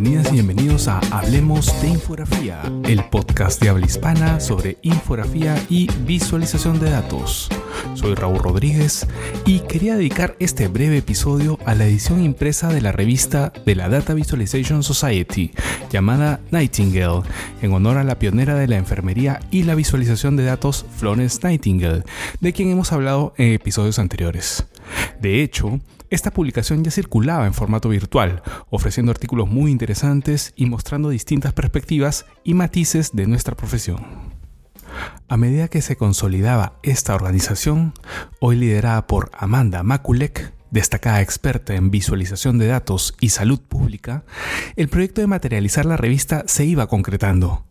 Bienvenidos a Hablemos de Infografía, el podcast de habla hispana sobre infografía y visualización de datos. Soy Raúl Rodríguez y quería dedicar este breve episodio a la edición impresa de la revista de la Data Visualization Society, llamada Nightingale, en honor a la pionera de la enfermería y la visualización de datos Florence Nightingale, de quien hemos hablado en episodios anteriores. De hecho, esta publicación ya circulaba en formato virtual, ofreciendo artículos muy interesantes y mostrando distintas perspectivas y matices de nuestra profesión. A medida que se consolidaba esta organización, hoy liderada por Amanda Makulek, destacada experta en visualización de datos y salud pública, el proyecto de materializar la revista se iba concretando.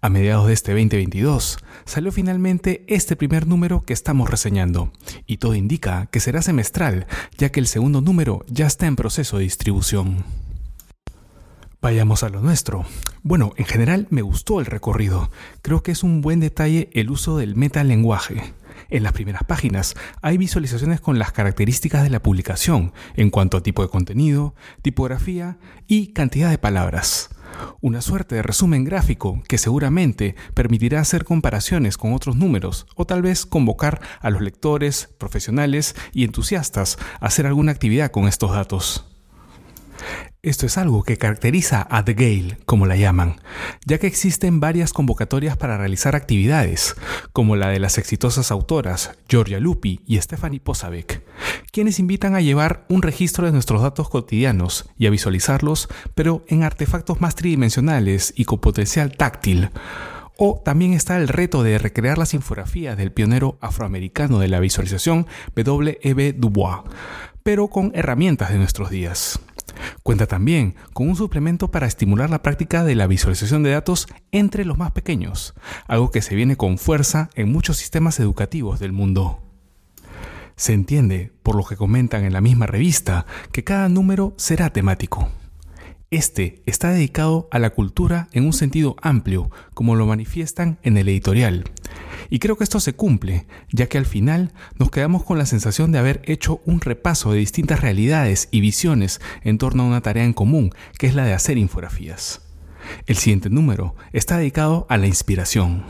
A mediados de este 2022 salió finalmente este primer número que estamos reseñando, y todo indica que será semestral, ya que el segundo número ya está en proceso de distribución. Vayamos a lo nuestro. Bueno, en general me gustó el recorrido. Creo que es un buen detalle el uso del metalenguaje. En las primeras páginas hay visualizaciones con las características de la publicación en cuanto a tipo de contenido, tipografía y cantidad de palabras. Una suerte de resumen gráfico que seguramente permitirá hacer comparaciones con otros números o tal vez convocar a los lectores, profesionales y entusiastas a hacer alguna actividad con estos datos. Esto es algo que caracteriza a The Gale, como la llaman, ya que existen varias convocatorias para realizar actividades, como la de las exitosas autoras Georgia Lupi y Stephanie Posavec, quienes invitan a llevar un registro de nuestros datos cotidianos y a visualizarlos, pero en artefactos más tridimensionales y con potencial táctil. O también está el reto de recrear las infografías del pionero afroamericano de la visualización W.E.B. Dubois, pero con herramientas de nuestros días. Cuenta también con un suplemento para estimular la práctica de la visualización de datos entre los más pequeños, algo que se viene con fuerza en muchos sistemas educativos del mundo. Se entiende, por lo que comentan en la misma revista, que cada número será temático. Este está dedicado a la cultura en un sentido amplio, como lo manifiestan en el editorial. Y creo que esto se cumple, ya que al final nos quedamos con la sensación de haber hecho un repaso de distintas realidades y visiones en torno a una tarea en común, que es la de hacer infografías. El siguiente número está dedicado a la inspiración.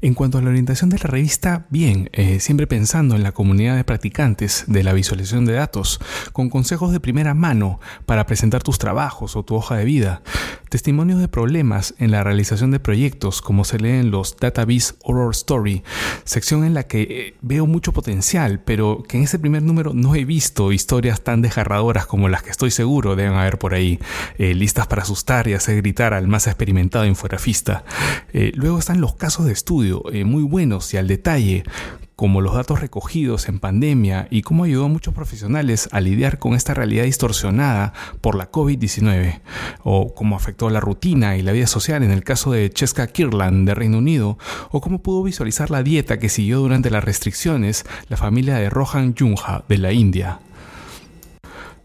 En cuanto a la orientación de la revista, bien, eh, siempre pensando en la comunidad de practicantes de la visualización de datos, con consejos de primera mano para presentar tus trabajos o tu hoja de vida, testimonios de problemas en la realización de proyectos, como se lee en los Database Horror Story, sección en la que eh, veo mucho potencial, pero que en ese primer número no he visto historias tan desgarradoras como las que estoy seguro deben haber por ahí, eh, listas para asustar y hacer gritar al más experimentado infografista. luego están los casos de estudio eh, muy buenos y al detalle, como los datos recogidos en pandemia y cómo ayudó a muchos profesionales a lidiar con esta realidad distorsionada por la COVID-19, o cómo afectó la rutina y la vida social en el caso de Cheska Kirland de Reino Unido, o cómo pudo visualizar la dieta que siguió durante las restricciones la familia de Rohan Junha de la India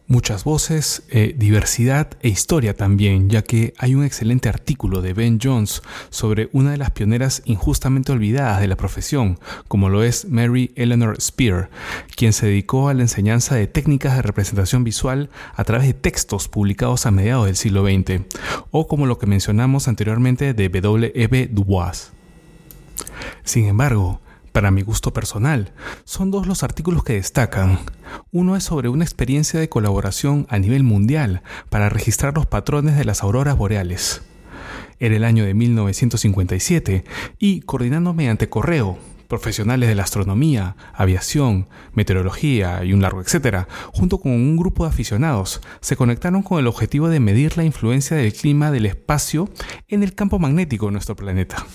muchas voces, eh, diversidad e historia también, ya que hay un excelente artículo de Ben Jones sobre una de las pioneras injustamente olvidadas de la profesión, como lo es Mary Eleanor Spear, quien se dedicó a la enseñanza de técnicas de representación visual a través de textos publicados a mediados del siglo XX, o como lo que mencionamos anteriormente de W.E.B. Du Bois. Sin embargo, para mi gusto personal, son dos los artículos que destacan. Uno es sobre una experiencia de colaboración a nivel mundial para registrar los patrones de las auroras boreales. Era el año de 1957 y, coordinando mediante correo, profesionales de la astronomía, aviación, meteorología y un largo etcétera, junto con un grupo de aficionados, se conectaron con el objetivo de medir la influencia del clima del espacio en el campo magnético de nuestro planeta.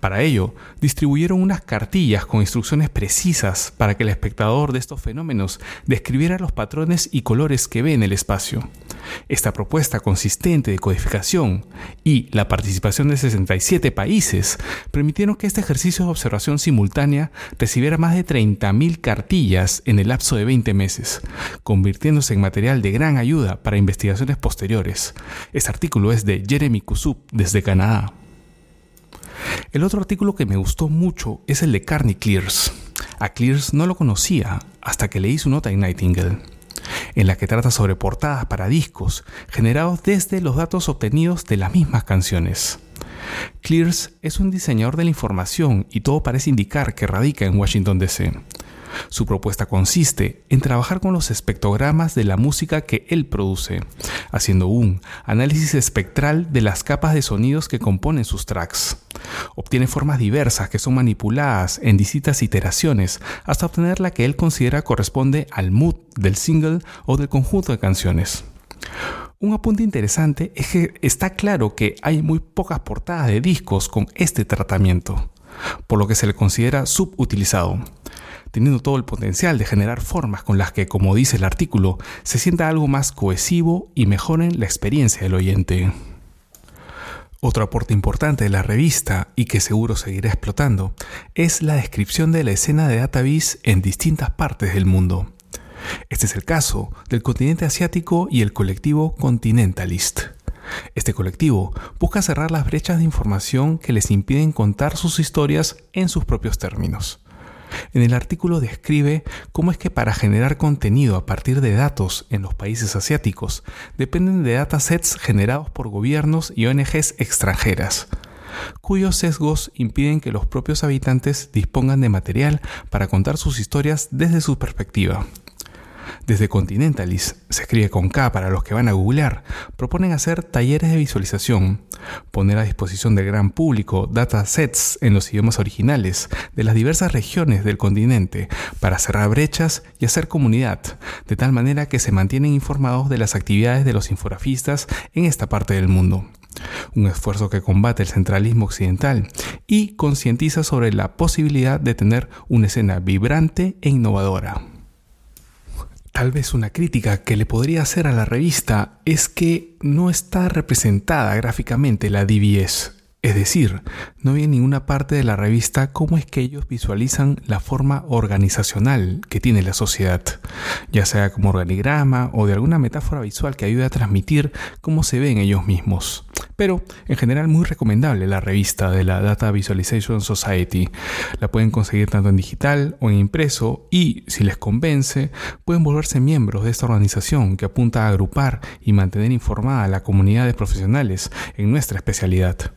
Para ello, distribuyeron unas cartillas con instrucciones precisas para que el espectador de estos fenómenos describiera los patrones y colores que ve en el espacio. Esta propuesta consistente de codificación y la participación de 67 países permitieron que este ejercicio de observación simultánea recibiera más de 30.000 cartillas en el lapso de 20 meses, convirtiéndose en material de gran ayuda para investigaciones posteriores. Este artículo es de Jeremy Kusup desde Canadá. El otro artículo que me gustó mucho es el de Carney Clears. A Clears no lo conocía hasta que leí su nota en Nightingale. En la que trata sobre portadas para discos, generados desde los datos obtenidos de las mismas canciones. Clears es un diseñador de la información y todo parece indicar que radica en Washington, D.C. Su propuesta consiste en trabajar con los espectrogramas de la música que él produce, haciendo un análisis espectral de las capas de sonidos que componen sus tracks. Obtiene formas diversas que son manipuladas en distintas iteraciones hasta obtener la que él considera corresponde al mood del single o del conjunto de canciones. Un apunte interesante es que está claro que hay muy pocas portadas de discos con este tratamiento, por lo que se le considera subutilizado teniendo todo el potencial de generar formas con las que, como dice el artículo, se sienta algo más cohesivo y mejoren la experiencia del oyente. Otro aporte importante de la revista, y que seguro seguirá explotando, es la descripción de la escena de Database en distintas partes del mundo. Este es el caso del continente asiático y el colectivo Continentalist. Este colectivo busca cerrar las brechas de información que les impiden contar sus historias en sus propios términos. En el artículo describe cómo es que para generar contenido a partir de datos en los países asiáticos dependen de datasets generados por gobiernos y ONGs extranjeras, cuyos sesgos impiden que los propios habitantes dispongan de material para contar sus historias desde su perspectiva. Desde Continentalis, se escribe con K para los que van a googlear, proponen hacer talleres de visualización, poner a disposición del gran público datasets en los idiomas originales de las diversas regiones del continente para cerrar brechas y hacer comunidad, de tal manera que se mantienen informados de las actividades de los infografistas en esta parte del mundo un esfuerzo que combate el centralismo occidental y concientiza sobre la posibilidad de tener una escena vibrante e innovadora. Tal vez una crítica que le podría hacer a la revista es que no está representada gráficamente la DBS. Es decir, no hay en ninguna parte de la revista cómo es que ellos visualizan la forma organizacional que tiene la sociedad, ya sea como organigrama o de alguna metáfora visual que ayude a transmitir cómo se ven ellos mismos pero en general muy recomendable la revista de la Data Visualization Society. La pueden conseguir tanto en digital o en impreso y, si les convence, pueden volverse miembros de esta organización que apunta a agrupar y mantener informada a la comunidad de profesionales en nuestra especialidad.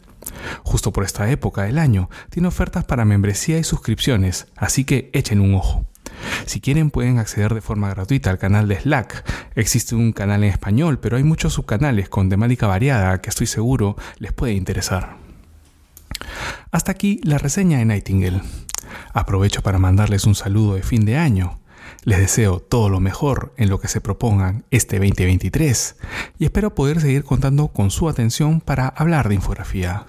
Justo por esta época del año, tiene ofertas para membresía y suscripciones, así que echen un ojo. Si quieren pueden acceder de forma gratuita al canal de Slack. Existe un canal en español, pero hay muchos subcanales con temática variada que estoy seguro les puede interesar. Hasta aquí la reseña de Nightingale. Aprovecho para mandarles un saludo de fin de año. Les deseo todo lo mejor en lo que se propongan este 2023 y espero poder seguir contando con su atención para hablar de infografía.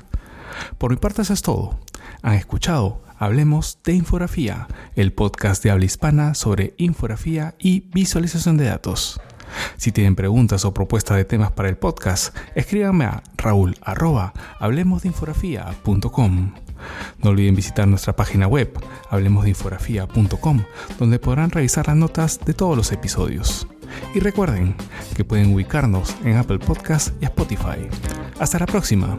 Por mi parte eso es todo. Han escuchado Hablemos de Infografía, el podcast de habla hispana sobre infografía y visualización de datos. Si tienen preguntas o propuestas de temas para el podcast, escríbanme a raúl No olviden visitar nuestra página web, hablemosdeinfografía.com, donde podrán revisar las notas de todos los episodios. Y recuerden que pueden ubicarnos en Apple Podcasts y Spotify. Hasta la próxima.